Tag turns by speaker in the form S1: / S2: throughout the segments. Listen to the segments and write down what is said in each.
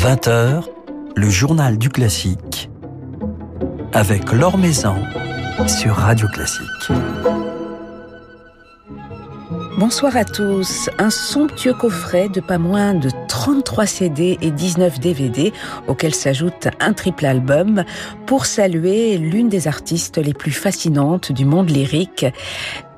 S1: 20h, le journal du classique avec Laure Maison sur Radio Classique.
S2: Bonsoir à tous. Un somptueux coffret de pas moins de 33 CD et 19 DVD, auquel s'ajoute un triple album, pour saluer l'une des artistes les plus fascinantes du monde lyrique,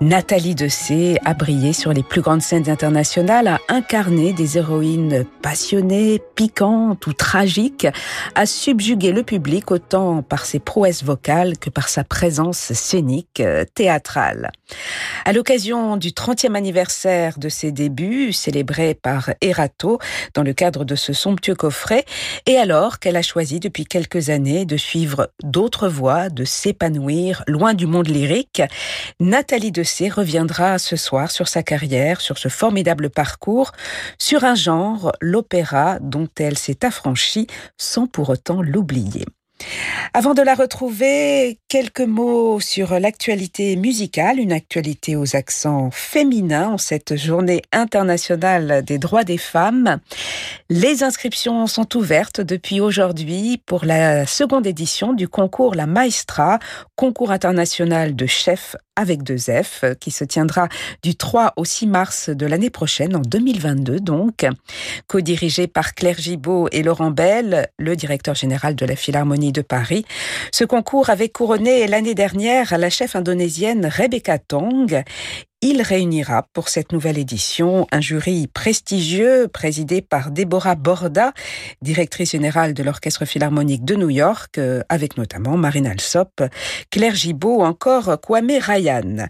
S2: Nathalie Dessay a brillé sur les plus grandes scènes internationales, a incarné des héroïnes passionnées, piquantes ou tragiques, a subjugué le public autant par ses prouesses vocales que par sa présence scénique, euh, théâtrale. À l'occasion du 30e anniversaire de ses débuts, célébré par Erato dans le cadre de ce somptueux coffret, et alors qu'elle a choisi depuis quelques années de suivre d'autres voies, de s'épanouir loin du monde lyrique, Nathalie Dessay reviendra ce soir sur sa carrière, sur ce formidable parcours, sur un genre, l'opéra, dont elle s'est affranchie sans pour autant l'oublier. Avant de la retrouver, quelques mots sur l'actualité musicale, une actualité aux accents féminins en cette journée internationale des droits des femmes. Les inscriptions sont ouvertes depuis aujourd'hui pour la seconde édition du concours La Maestra, concours international de chefs avec deux F, qui se tiendra du 3 au 6 mars de l'année prochaine, en 2022 donc. Co-dirigé par Claire Gibault et Laurent Bell, le directeur général de la Philharmonie de Paris, ce concours avait couronné l'année dernière la chef indonésienne Rebecca Tong il réunira pour cette nouvelle édition un jury prestigieux présidé par Deborah Borda, directrice générale de l'Orchestre Philharmonique de New York, euh, avec notamment Marine Alsop, Claire Gibault ou encore Kwame Ryan.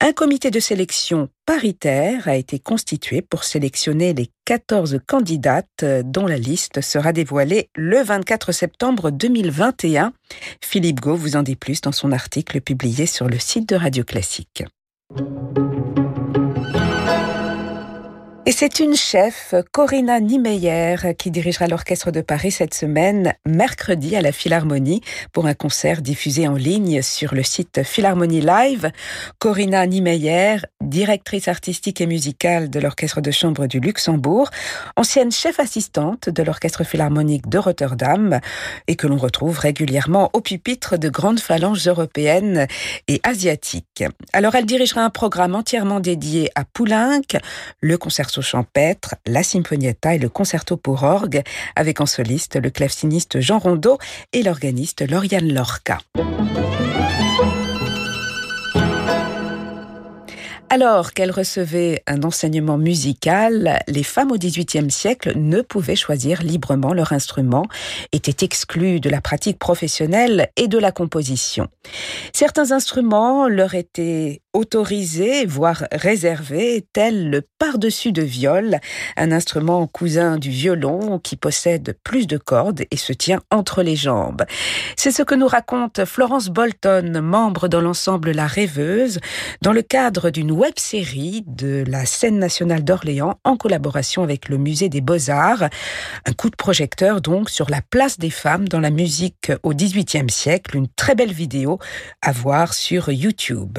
S2: Un comité de sélection paritaire a été constitué pour sélectionner les 14 candidates euh, dont la liste sera dévoilée le 24 septembre 2021. Philippe Gau vous en dit plus dans son article publié sur le site de Radio Classique. Thank you. Et c'est une chef, Corinna Niemeyer, qui dirigera l'Orchestre de Paris cette semaine, mercredi à la Philharmonie, pour un concert diffusé en ligne sur le site Philharmonie Live. Corinna Niemeyer, directrice artistique et musicale de l'Orchestre de Chambre du Luxembourg, ancienne chef assistante de l'Orchestre Philharmonique de Rotterdam, et que l'on retrouve régulièrement au pupitre de grandes phalanges européennes et asiatiques. Alors elle dirigera un programme entièrement dédié à Poulenc, le concert champêtre, la Symphonietta et le concerto pour orgue, avec en soliste le claveciniste Jean Rondeau et l'organiste Lauriane Lorca. Alors qu'elles recevaient un enseignement musical, les femmes au XVIIIe siècle ne pouvaient choisir librement leur instrument, étaient exclues de la pratique professionnelle et de la composition. Certains instruments leur étaient autorisés, voire réservés, tel le par-dessus de viol, un instrument cousin du violon qui possède plus de cordes et se tient entre les jambes. C'est ce que nous raconte Florence Bolton, membre dans l'ensemble La Rêveuse, dans le cadre d'une web-série de la scène nationale d'Orléans en collaboration avec le musée des Beaux-Arts. Un coup de projecteur donc sur la place des femmes dans la musique au XVIIIe siècle, une très belle vidéo à voir sur YouTube.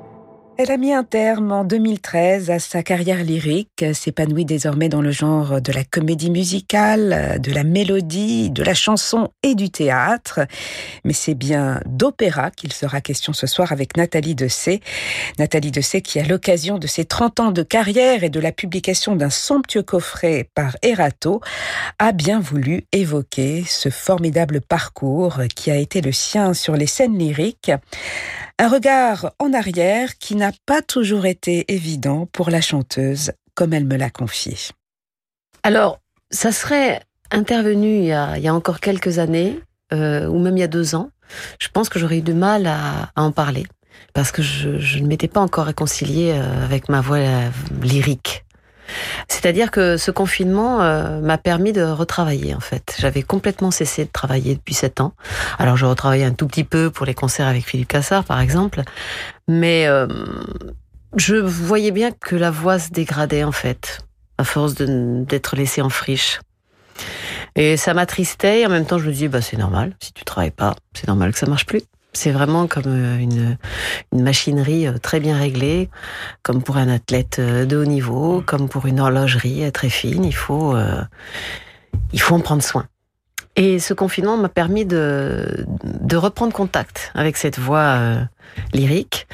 S2: Elle a mis un terme en 2013 à sa carrière lyrique, s'épanouit désormais dans le genre de la comédie musicale, de la mélodie, de la chanson et du théâtre. Mais c'est bien d'opéra qu'il sera question ce soir avec Nathalie Dessay. Nathalie Dessay qui, à l'occasion de ses 30 ans de carrière et de la publication d'un somptueux coffret par Erato, a bien voulu évoquer ce formidable parcours qui a été le sien sur les scènes lyriques. Un regard en arrière qui n'a pas toujours été évident pour la chanteuse, comme elle me l'a confié.
S3: Alors, ça serait intervenu il y a, encore quelques années, euh, ou même il y a deux ans. Je pense que j'aurais eu du mal à, en parler, parce que je, ne m'étais pas encore réconciliée euh, avec ma voix euh, lyrique. C'est-à-dire que ce confinement euh, m'a permis de retravailler en fait. J'avais complètement cessé de travailler depuis sept ans. Alors je retravaillais un tout petit peu pour les concerts avec Philippe Cassard par exemple, mais euh, je voyais bien que la voix se dégradait en fait à force d'être laissée en friche. Et ça m'attristait et en même temps je me disais bah c'est normal, si tu travailles pas, c'est normal que ça marche plus. C'est vraiment comme euh, une, une, machinerie euh, très bien réglée, comme pour un athlète euh, de haut niveau, comme pour une horlogerie très fine. Il faut, il faut en prendre soin. Et ce confinement m'a permis de, de reprendre contact avec cette voix lyrique.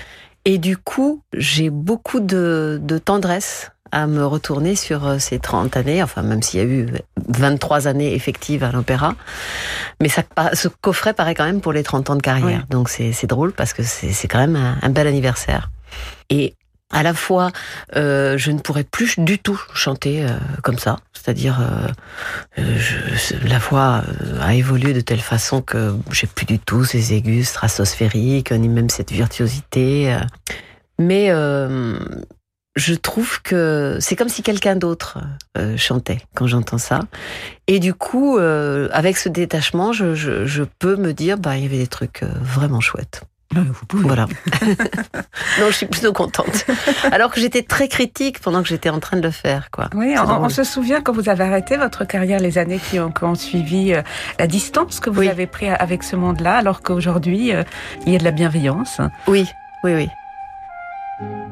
S3: Et du coup, j'ai beaucoup de, de tendresse à me retourner sur euh, ces 30 années, enfin même s'il y a eu 23 années effectives à l'opéra. Mais ça, ce coffret paraît quand même pour les 30 ans de carrière. Donc c'est drôle parce que c'est quand même un, bel anniversaire. Et à la fois, euh, je ne pourrais plus du tout chanter euh, comme ça. C'est-à-dire, la voix a évolué de telle façon que j'ai plus du tout ces aigus stratosphériques, ni même cette virtuosité. Mais je trouve que c'est comme si quelqu'un d'autre euh, chantait quand j'entends ça. Et du coup, euh, avec ce détachement, je, je, peux me dire, bah, il y avait des trucs euh, vraiment chouettes.
S2: Vous pouvez.
S3: Voilà. non, je suis plutôt contente. Alors que j'étais très critique pendant que j'étais en train de le faire, quoi.
S2: Oui, on, se souvient quand vous avez arrêté votre carrière, les années qui ont, suivi, la distance que vous avez pris avec ce monde-là, alors qu'aujourd'hui, il y a de la bienveillance.
S3: Oui, oui, oui.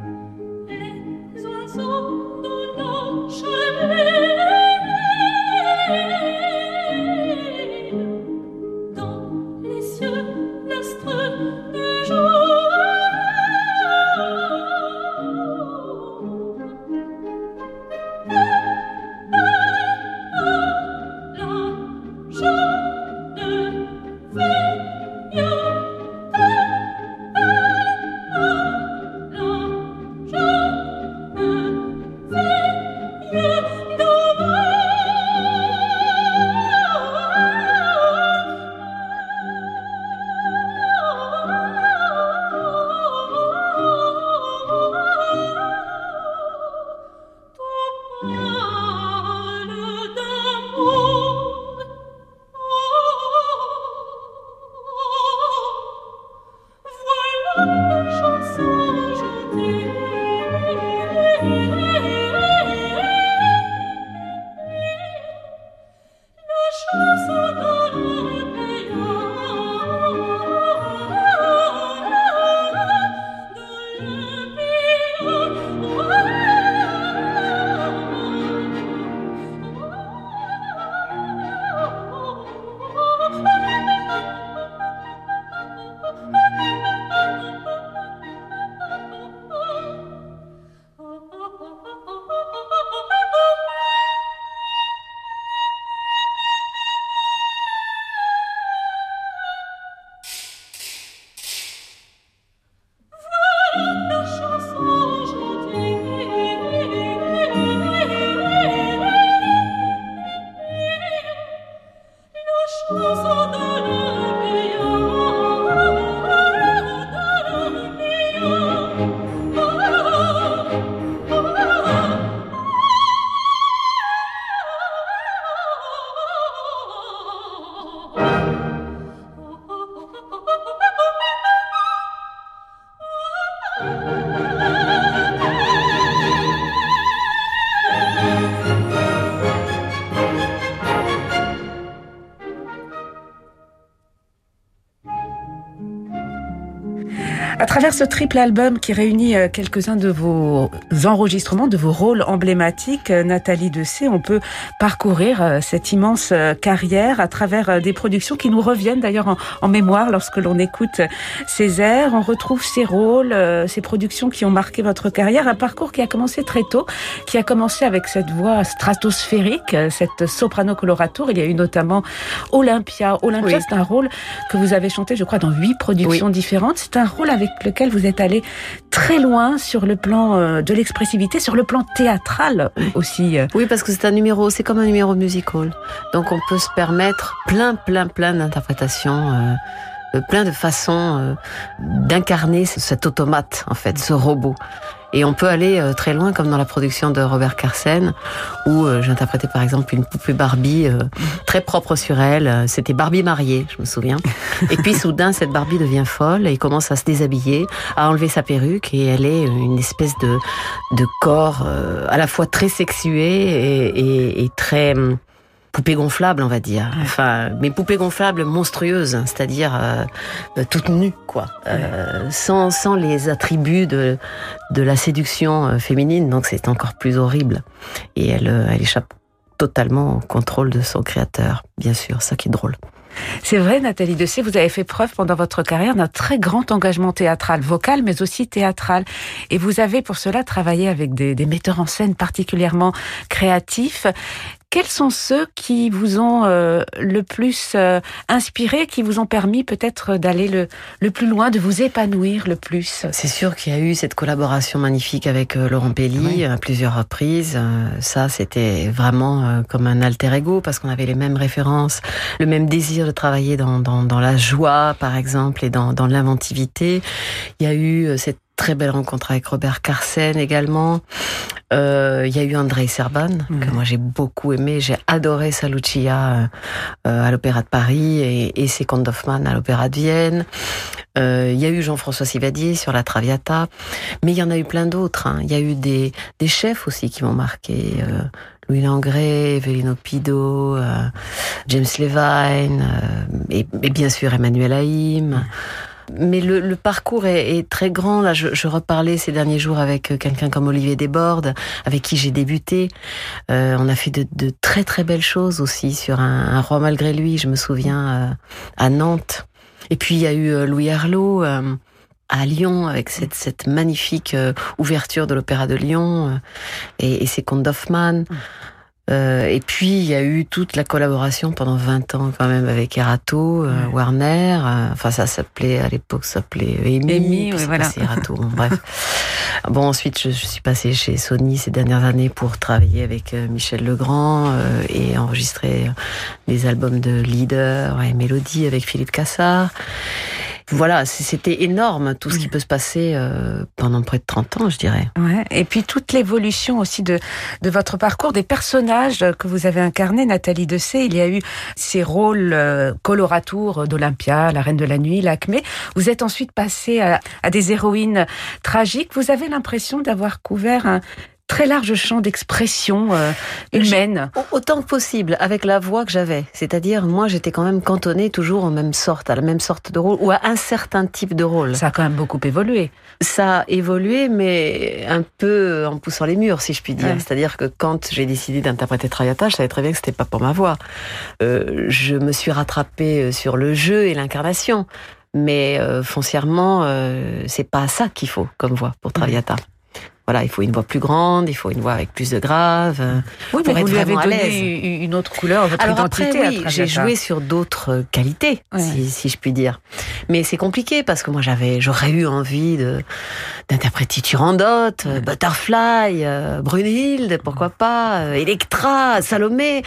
S2: Travers ce triple album qui réunit euh, quelques-uns de vos enregistrements, de vos rôles emblématiques, euh, Nathalie Dessay, on peut parcourir euh, cette immense carrière à travers des productions qui nous reviennent d'ailleurs en, mémoire lorsque l'on écoute ces airs. On retrouve ces rôles, ces productions qui ont marqué votre carrière, un parcours qui a commencé très tôt, qui a commencé avec cette voix stratosphérique, cette soprano coloratour. Il y a eu notamment Olympia. Olympia, c'est un rôle que vous avez chanté, je crois, dans huit productions différentes. C'est un rôle avec lequel vous êtes allé très loin sur le plan euh, de l'expressivité, sur le plan théâtral aussi. Euh.
S3: Oui, parce que c'est un numéro, c'est comme un numéro musical. Donc on peut se permettre plein, plein, plein d'interprétations. Euh, plein de façons d'incarner cet automate, en fait, ce robot. Et on peut aller euh, très loin, comme dans la production de Robert Carsen, où euh, j'interprétais par exemple une poupée Barbie euh, très propre sur elle. C'était Barbie mariée, je me souviens. Et puis soudain, cette Barbie devient folle et commence à se déshabiller, à enlever sa perruque et elle est une espèce de, de corps à la fois très sexué et, et, et très poupées gonflables, on va dire. Enfin, mais poupées gonflables monstrueuses, hein, c'est-à-dire euh, toutes nues, quoi, sans, sans les attributs de, de la séduction féminine. Donc c'est encore plus horrible. Et elle, elle échappe totalement au contrôle de son créateur, bien sûr, ça qui est drôle.
S2: C'est vrai, Nathalie Dessay, vous avez fait preuve pendant votre carrière d'un très grand engagement théâtral, vocal, mais aussi théâtral. Et vous avez pour cela travaillé avec des, des metteurs en scène particulièrement créatifs. Quels sont ceux qui vous ont euh, le plus euh, inspiré, qui vous ont permis peut-être d'aller le, le, plus loin, de vous épanouir le plus?
S3: C'est sûr qu'il y a eu cette collaboration magnifique avec euh, Laurent Pelli à plusieurs reprises. ça, c'était vraiment comme un alter ego parce qu'on avait les mêmes références, le même désir de travailler dans, dans, dans la joie, par exemple, et dans, dans l'inventivité. Il y a eu cette très belle rencontre avec Robert Carsen également. Euh, il y a eu Andrei Serban, que moi j'ai beaucoup aimé. J'ai adoré sa Lucia euh, à l'Opéra de Paris et, et ses à l'Opéra de Vienne. Euh, il y a eu Jean-François Sivadier sur la Traviata, mais il y en a eu plein d'autres. Hein. Il y a eu des, des chefs aussi qui m'ont marqué. Louis Langré, Evelino Pido, James Levine, et, et, bien sûr Emmanuel Haïm. Mais le, le parcours est, est, très grand. Là, je, je, reparlais ces derniers jours avec euh, quelqu'un comme Olivier Desbordes, avec qui j'ai débuté. Euh, on a fait de, de, très très belles choses aussi sur un, un roi malgré lui. Je me souviens euh, à Nantes. Et puis il y a eu euh, Louis Arlot euh, à Lyon avec cette, cette magnifique ouverture de l'Opéra de Lyon et, et ses contes d'Hoffmann. Euh, et puis il y a eu toute la collaboration pendant 20 ans quand même avec Erato, euh, ouais. Warner. Euh, enfin ça s'appelait à l'époque ça s'appelait Amy.
S2: Amy oui, voilà.
S3: Erato. bon, bref. Bon ensuite je, je, suis passée chez Sony ces dernières années pour travailler avec euh, Michel Legrand euh, et enregistrer des albums de leader et mélodie avec Philippe Cassard voilà, c'était énorme tout ce qui peut se passer euh, pendant près de 30 ans, je dirais.
S2: Ouais. Et puis toute l'évolution aussi de, de votre parcours, des personnages que vous avez incarnés, Nathalie Dessay. Il y a eu ces rôles euh, coloratours d'Olympia, la Reine de la Nuit, l'Acmé. Vous êtes ensuite passé à, à des héroïnes tragiques. Vous avez l'impression d'avoir couvert un très large champ d'expression euh, humaine.
S3: Autant que possible, avec la voix que j'avais. C'est-à-dire, moi, j'étais quand même cantonnée toujours en même sorte, à la même sorte de rôle, ou à un certain type de rôle.
S2: Ça a quand même beaucoup évolué.
S3: Ça a évolué, mais un peu en poussant les murs, si je puis dire. Ouais. C'est-à-dire que quand j'ai décidé d'interpréter Traviata, je savais très bien que c'était pas pour ma voix. Euh, je me suis rattrapée euh, sur le jeu et l'incarnation. Mais euh, foncièrement, euh, c'est pas ça qu'il faut comme voix pour Traviata. Voilà, il faut une voix plus grande, il faut une voix avec plus de grave.
S2: Oui, pour mais être vous lui avez donné une autre couleur à votre
S3: Alors
S2: identité.
S3: Après, oui, j'ai joué sur d'autres qualités, si, si, je puis dire. Mais c'est compliqué parce que moi, j'avais, j'aurais eu envie de d'interpréter Turandot, ouais. Butterfly, euh, Brunhilde, pourquoi pas, euh, Electra, Salomé.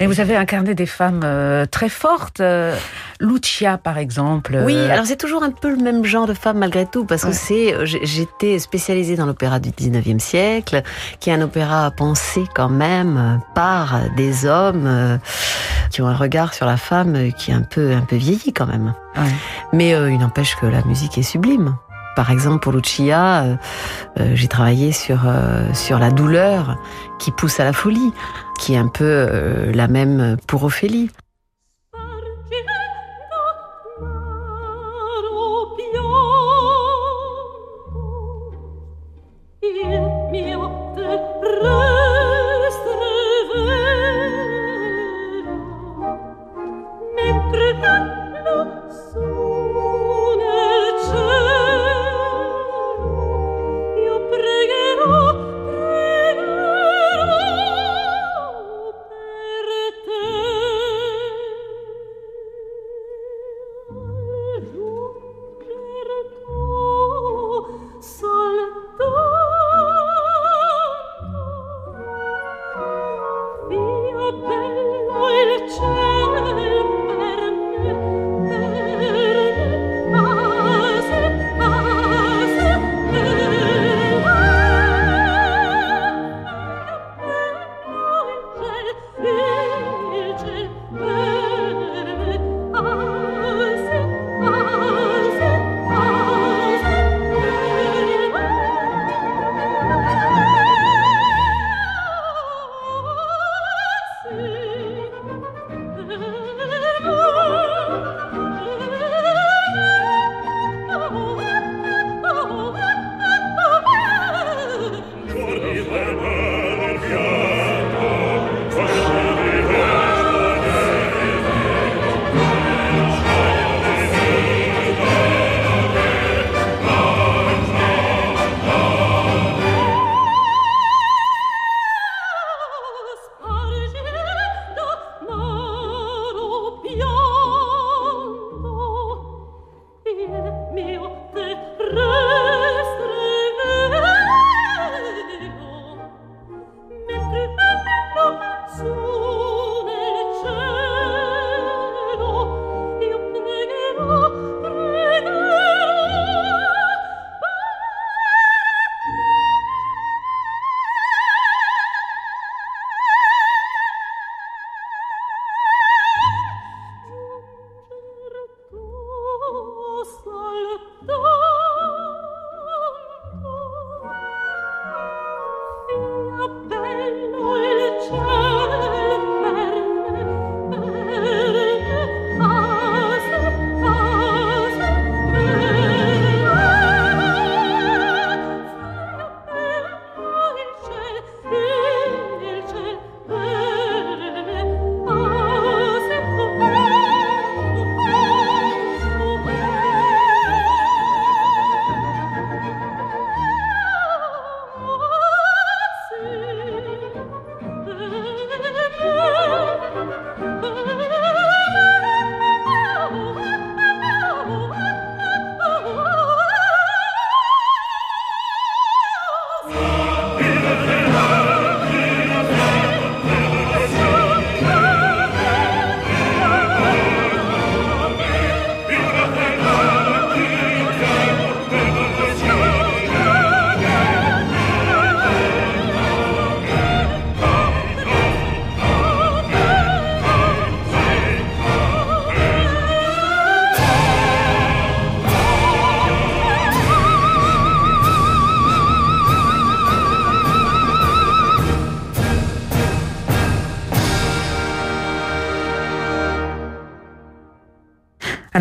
S2: Et vous avez incarné des femmes euh, très fortes. euh, Lucia, par exemple.
S3: Oui, alors c'est toujours un peu le même genre de femme malgré tout, parce que c'est, j'étais spécialisée dans l'opéra du 19e siècle, qui est un opéra pensé quand même par des hommes euh, qui ont un regard sur la femme qui est un peu, un peu vieilli quand même.
S2: Ouais.
S3: Mais euh, il n'empêche que la musique est sublime. Par exemple, pour Lucia, euh, euh, j'ai travaillé sur, euh, sur la douleur qui pousse à la folie, qui est un peu euh, la même pour Ophélie.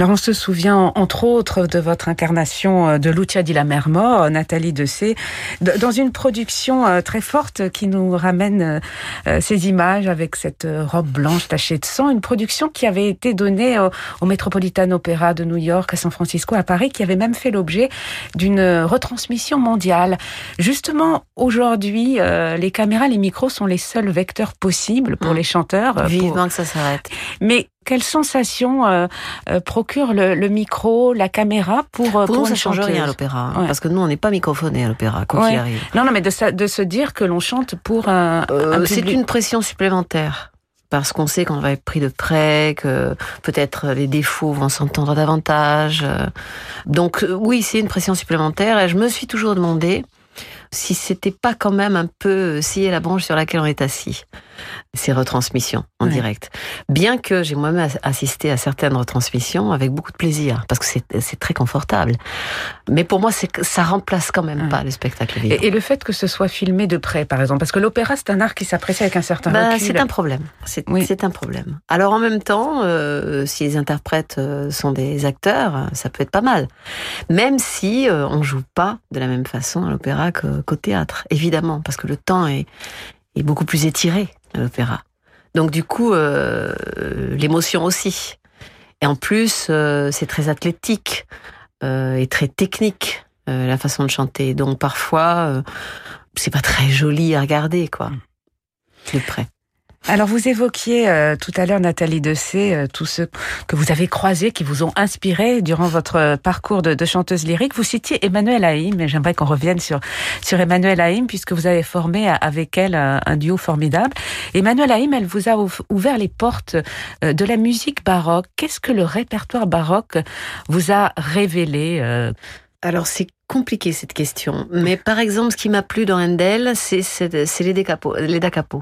S2: Alors on se souvient entre autres de votre incarnation euh, de Lucia di la Mermo, Nathalie Dessay, dans une production euh, très forte qui nous ramène euh, ces images avec cette robe blanche tachée de sang, une production qui avait été donnée au Metropolitan Opera de New York, à San Francisco, à Paris, qui avait même fait l'objet d'une retransmission mondiale. Justement, aujourd'hui, les caméras, les micros sont les seuls vecteurs possibles pour mmh. les chanteurs.
S3: Vivement que ça s'arrête.
S2: Mais quelle sensation euh, euh, procure le, micro, la caméra pour
S3: euh, pour, nous, ça change rien à l'opéra, parce que nous on n'est pas microphoné à l'opéra, quoi qu'il arrive.
S2: Non, non, mais de, de se dire que l'on chante pour un, un
S3: c'est une pression supplémentaire parce qu'on sait qu'on va être pris de près, que peut-être les défauts vont s'entendre davantage. Donc oui, c'est une pression supplémentaire. Et je me suis toujours demandé si c'était pas quand même un peu scier la branche sur laquelle on est assis ces retransmissions en direct. Bien que j'ai moi-même assisté à certaines retransmissions avec beaucoup de plaisir, parce que c'est très confortable. Mais pour moi, ça remplace quand même pas le spectacle vivant.
S2: Et, le fait que ce soit filmé de près, par exemple, parce que l'opéra, c'est un art qui s'apprécie avec un certain bah,
S3: C'est un problème. C'est un problème. Alors en même temps, euh, si les interprètes euh, sont des acteurs, ça peut être pas mal. Même si euh, on joue pas de la même façon à l'opéra qu'au théâtre, évidemment, parce que le temps est, est beaucoup plus étiré l'opéra. Donc du coup, euh, l'émotion aussi. Et en plus, euh, c'est très athlétique euh, et très technique la façon de chanter. Donc parfois, c'est pas très joli à regarder, quoi, de près.
S2: Alors vous évoquiez euh, tout à l'heure Nathalie Dessay, euh, tous ceux que vous avez croisés, qui vous ont inspiré durant votre parcours de, chanteuse lyrique. Vous citiez Emmanuel Haïm, et j'aimerais qu'on revienne sur sur Emmanuel Haïm puisque vous avez formé avec elle un, duo formidable. Emmanuel Haïm, elle vous a ouvert les portes euh, de la musique baroque. Qu'est-ce que le répertoire baroque vous a révélé
S3: alors c'est compliqué cette question, mais par exemple, ce qui m'a plu dans Handel, c'est les décapos. Les dacapos.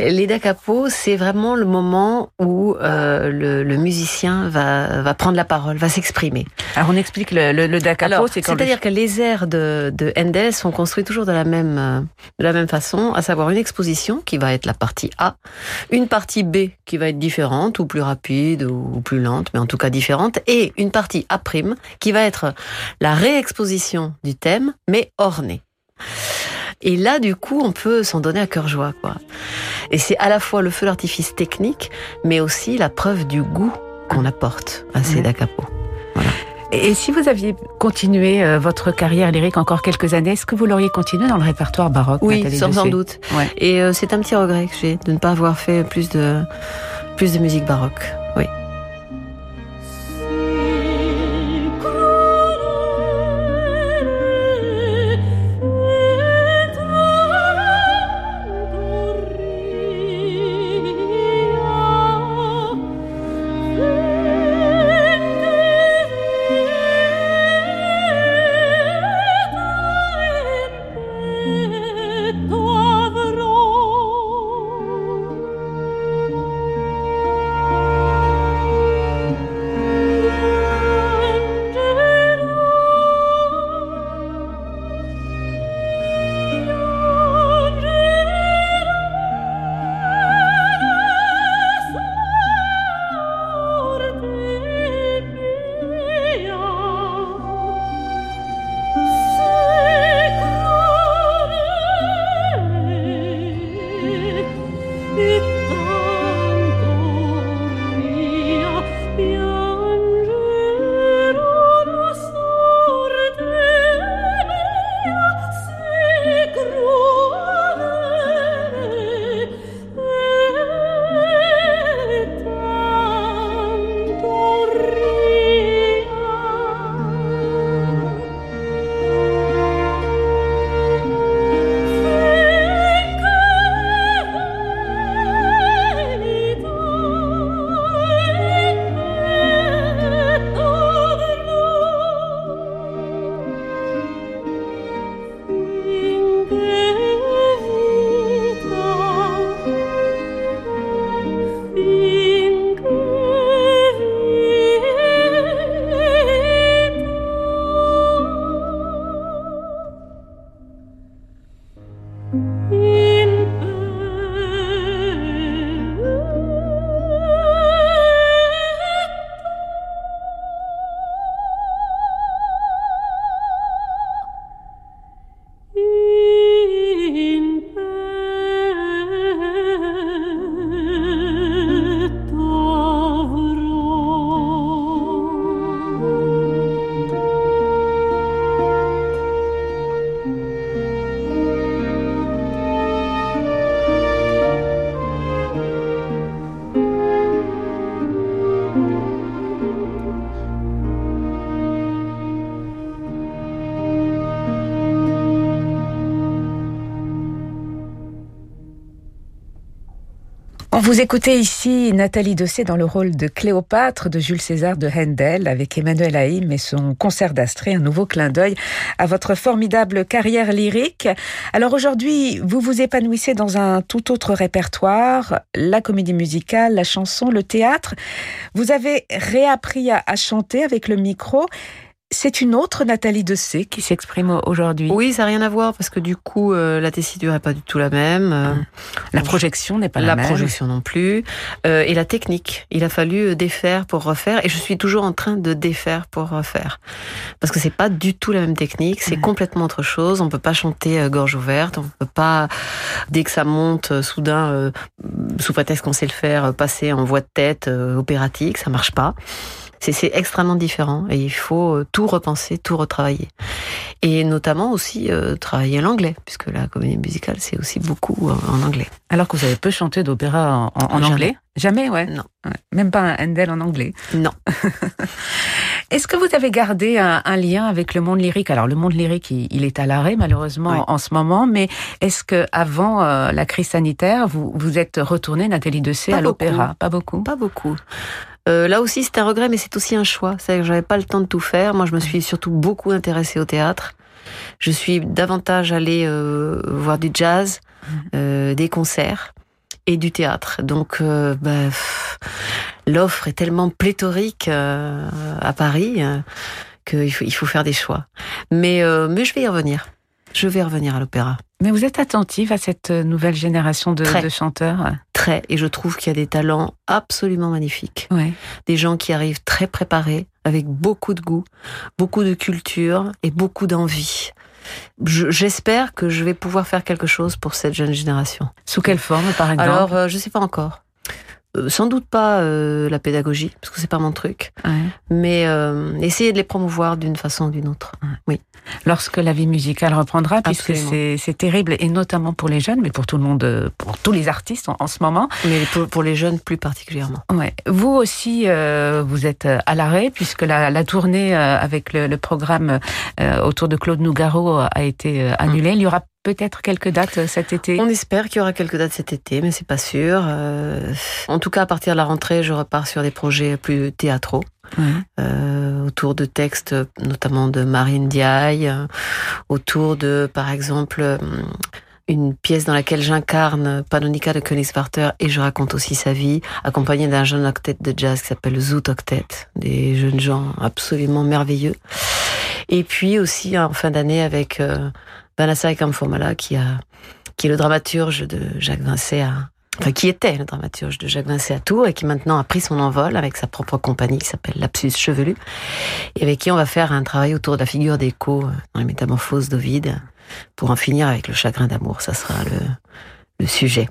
S3: Les dacapos, c'est vraiment le moment où euh, le, le, musicien va, va prendre la parole, va s'exprimer.
S2: Alors on explique le, le, le dacapo,
S3: c'est C'est-à-dire que les airs de, de Handel sont construits toujours de la même euh, de la même façon, à savoir une exposition qui va être la partie A, une partie B qui va être différente ou plus rapide ou plus lente, mais en tout cas différente, et une partie A' qui va être la réexposition du thème, mais orné. Et là, du coup, on peut s'en donner à cœur joie, quoi. Et c'est à la fois le feu d'artifice technique, mais aussi la preuve du goût qu'on apporte à ces da
S2: Et si vous aviez continué euh, votre carrière lyrique encore quelques années, est-ce que vous l'auriez continué dans le répertoire baroque
S3: Oui, sans, doute. Et euh, c'est un petit regret que j'ai de ne pas avoir fait plus de plus de musique baroque. Oui.
S2: Vous écoutez ici Nathalie Dessé dans le rôle de Cléopâtre de Jules César de Handel avec Emmanuel Haïm et son concert d'Astrée, un nouveau clin d'œil à votre formidable carrière lyrique. Alors aujourd'hui, vous vous épanouissez dans un tout autre répertoire, la comédie musicale, la chanson, le théâtre. Vous avez réappris à chanter avec le micro. C'est une autre Nathalie Dessé qui s'exprime aujourd'hui.
S3: Oui, ça n'a rien à voir parce que du coup, euh, la tessiture n'est pas du tout la même. Euh,
S2: la projection n'est pas la,
S3: la
S2: même.
S3: La projection non plus. Euh, et la technique. Il a fallu euh, défaire pour refaire. Et je suis toujours en train de défaire pour refaire. Parce que c'est pas du tout la même technique. C'est complètement autre chose. On peut pas chanter euh, gorge ouverte. On peut pas, dès que ça monte, soudain, sous prétexte qu'on sait le faire, passer en voix de tête opératique. Ça marche pas. C'est extrêmement différent et il faut euh, tout repenser, tout retravailler. Et notamment aussi euh, travailler l'anglais, puisque la comédie musicale, c'est aussi beaucoup en anglais.
S2: Alors que vous avez peu chanté d'opéra en, en anglais? Jamais, ouais.
S3: Non.
S2: Même pas un Handel en anglais.
S3: Non.
S2: Est-ce que vous avez gardé un, un, lien avec le monde lyrique? Alors le monde lyrique, il, il est à l'arrêt malheureusement
S3: Oui.
S2: en ce moment, mais est-ce que avant euh, la crise sanitaire, vous vous êtes retourné Nathalie Dessay à l'opéra? Pas beaucoup?
S3: Pas beaucoup. Euh, là aussi, c'est un regret, mais c'est aussi un choix. C'est-à-dire que j'avais pas le temps de tout faire. Moi, je me suis surtout beaucoup intéressée au théâtre. Je suis davantage allée euh, voir du jazz, euh, des concerts et du théâtre. Donc, euh, bah, l'offre est tellement pléthorique euh, à Paris euh, qu'il faut, il faut faire des choix. Mais, euh, mais je vais y revenir. Je vais revenir à l'opéra.
S2: Mais vous êtes attentive à cette nouvelle génération de,
S3: Très.
S2: de chanteurs?
S3: Très. Et je trouve qu'il y a des talents absolument magnifiques.
S2: Ouais.
S3: des gens qui arrivent très préparés, avec beaucoup de goût, beaucoup de culture et beaucoup d'envie. Je- J'espère que je vais pouvoir faire quelque chose pour cette jeune génération.
S2: Sous quelle forme, par exemple?
S3: Alors, euh, je sais pas encore. Euh, sans doute pas euh, la pédagogie, parce que c'est pas mon truc,
S2: Ouais.
S3: mais euh, essayer de les promouvoir d'une façon ou d'une autre.
S2: Lorsque la vie musicale reprendra, puisque
S3: Absolument.
S2: c'est c'est terrible, et notamment pour les jeunes, mais pour tout le monde, pour tous les artistes en, en ce moment.
S3: Mais pour, pour les jeunes plus particulièrement.
S2: Ouais. Vous aussi, euh, vous êtes à l'arrêt, puisque la, la tournée avec le, le programme autour de Claude Nougaro a été annulée. Il y aura peut-être quelques dates euh, cet été?
S3: On espère qu'il y aura quelques dates cet été, mais c'est pas sûr. Euh, en tout cas, à partir de la rentrée, je repars sur des projets plus théâtraux.
S2: Ouais.
S3: euh, autour de textes notamment de Marine Diaye, autour de, par exemple, une pièce dans laquelle j'incarne Panonica de Königswarter et je raconte aussi sa vie, accompagnée d'un jeune octet de jazz qui s'appelle Zoot Octet, des jeunes gens absolument merveilleux. Et puis aussi en fin d'année avec euh, Vanessa Ekamfomala qui a qui est le dramaturge de Jacques Vincey à, enfin qui était le dramaturge de Jacques Vincey à Tours et qui maintenant a pris son envol avec sa propre compagnie qui s'appelle Lapsus Chevelu et avec qui on va faire un travail autour de la figure d'Écho euh, dans les métamorphoses d'Ovide pour en finir avec le chagrin d'amour. Ça sera le, le sujet.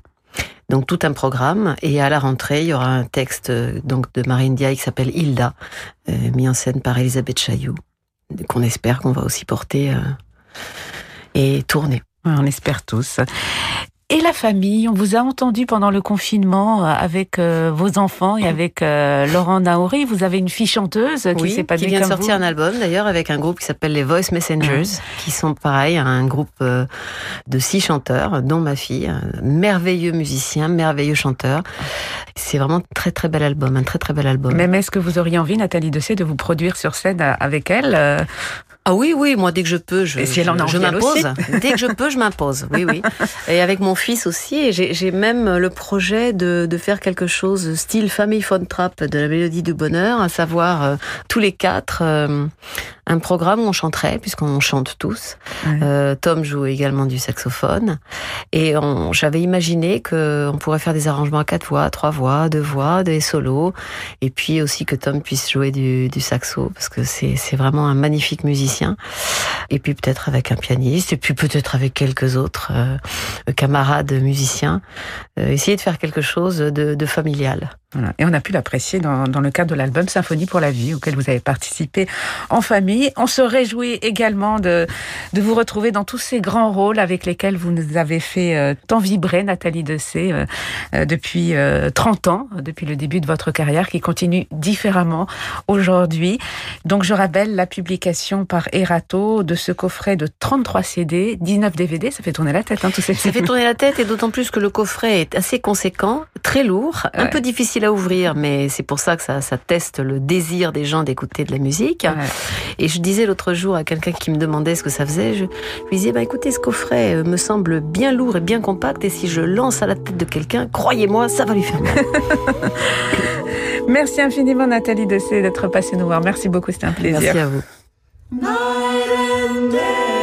S3: Donc tout un programme et à la rentrée il y aura un texte euh, donc de Marine Diaye qui s'appelle Hilda, euh, mis en scène par Elisabeth Chailloux, qu'on espère qu'on va aussi porter euh, et tourner.
S2: On espère tous. Et la famille, on vous a entendu pendant le confinement euh, avec euh, vos enfants et avec euh, Laurent Naori. Vous avez une fille chanteuse qui
S3: Oui,
S2: s'est pas
S3: qui vient de sortir un album d'ailleurs avec un groupe qui s'appelle les Voice Messengers, qui sont pareil, un groupe euh, de six chanteurs, dont ma fille, un merveilleux musicien, merveilleux chanteur. C'est vraiment un très très bel album, un très très bel album.
S2: Même est-ce que vous auriez envie, Nathalie Dessay, de vous produire sur scène euh, avec elle euh,
S3: Ah oui, oui, moi dès que je peux, je,
S2: Et si elle en a
S3: je, m'impose. dès que je peux, je m'impose. Oui, oui. Et avec mon fils aussi, j'ai j'ai même le projet de, de faire quelque chose style famille Von Trapp de la Mélodie du Bonheur, à savoir euh, tous les quatre euh, un programme où on chanterait, puisqu'on chante tous. Euh, Tom joue également du saxophone, et j'avais imaginé que on pourrait faire des arrangements à quatre voix, trois voix, deux voix, des solos, et puis aussi que Tom puisse jouer du, du saxo, parce que c'est c'est vraiment un magnifique musicien. Et puis peut-être avec un pianiste, et puis peut-être avec quelques autres euh, camarades musiciens, euh, essayer de faire quelque chose de, familial.
S2: Et on a pu l'apprécier dans, le cadre de l'album Symphonie pour la vie, auquel vous avez participé en famille. On se réjouit également de, vous retrouver dans tous ces grands rôles avec lesquels vous nous avez fait euh, tant vibrer, Nathalie euh, euh, depuis euh, 30 ans, depuis le début de votre carrière, qui continue différemment aujourd'hui. Donc je rappelle la publication par Erato de ce coffret de 33 CD, 19 DVD. Ça fait tourner la tête, hein, tous ces
S4: Ça fait tourner la tête et d'autant plus que le coffret est assez conséquent, très lourd, un peu difficile à ouvrir, mais c'est pour ça que ça, ça, teste le désir des gens d'écouter de la musique. Ouais. Et je disais l'autre jour à quelqu'un qui me demandait ce que ça faisait, je lui disais, bah, écoutez, ce coffret euh, me semble bien lourd et bien compact et si je lance à la tête de quelqu'un, croyez-moi, ça va lui faire mal.
S2: Merci infiniment Nathalie Dessé d'être passée nous voir. Merci beaucoup, c'était un plaisir.
S4: Merci à vous. night and day.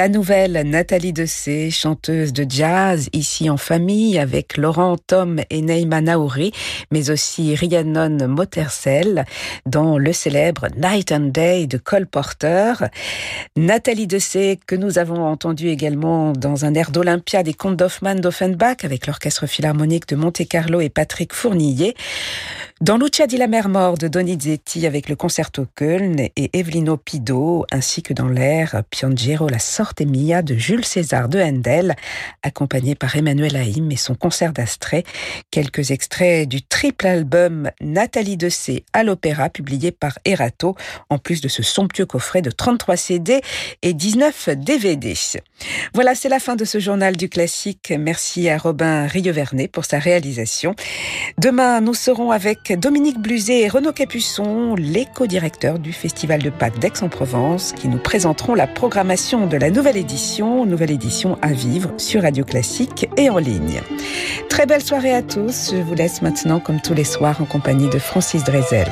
S2: La nouvelle Nathalie Dessé, chanteuse de jazz, ici en famille avec Laurent Tom et Neima Naouri, mais aussi Rhiannon Mottersel dans le célèbre Night and Day de Cole Porter. Nathalie Dessé, que nous avons entendu également dans un air d'Olympia des contes d'Hoffmann d'Offenbach avec l'Orchestre Philharmonique de Monte-Carlo et Patrick Fournillet. Dans Lucia di la mer mort de Donizetti avec le concerto Köln et Evelino Pido, ainsi que dans l'air Piangero la sorte Mia de Jules César de Handel, accompagné par Emmanuel Haïm et son concert d'Astrée. Quelques extraits du triple album Nathalie Dessé à l'opéra, publié par Erato, en plus de ce somptueux coffret de 33 CD et 19 DVD. Voilà, c'est la fin de ce journal du classique. Merci à Robin Rievernet pour sa réalisation. Demain, nous serons Dominique Bluzet et Renaud Capuçon, les co-directeurs du Festival de Pâques d'Aix-en-Provence, qui nous présenteront la programmation de la nouvelle édition, nouvelle édition à vivre sur Radio Classique et en ligne. Très belle soirée à tous. Je vous laisse maintenant, comme tous les soirs, en compagnie de Francis Drezel.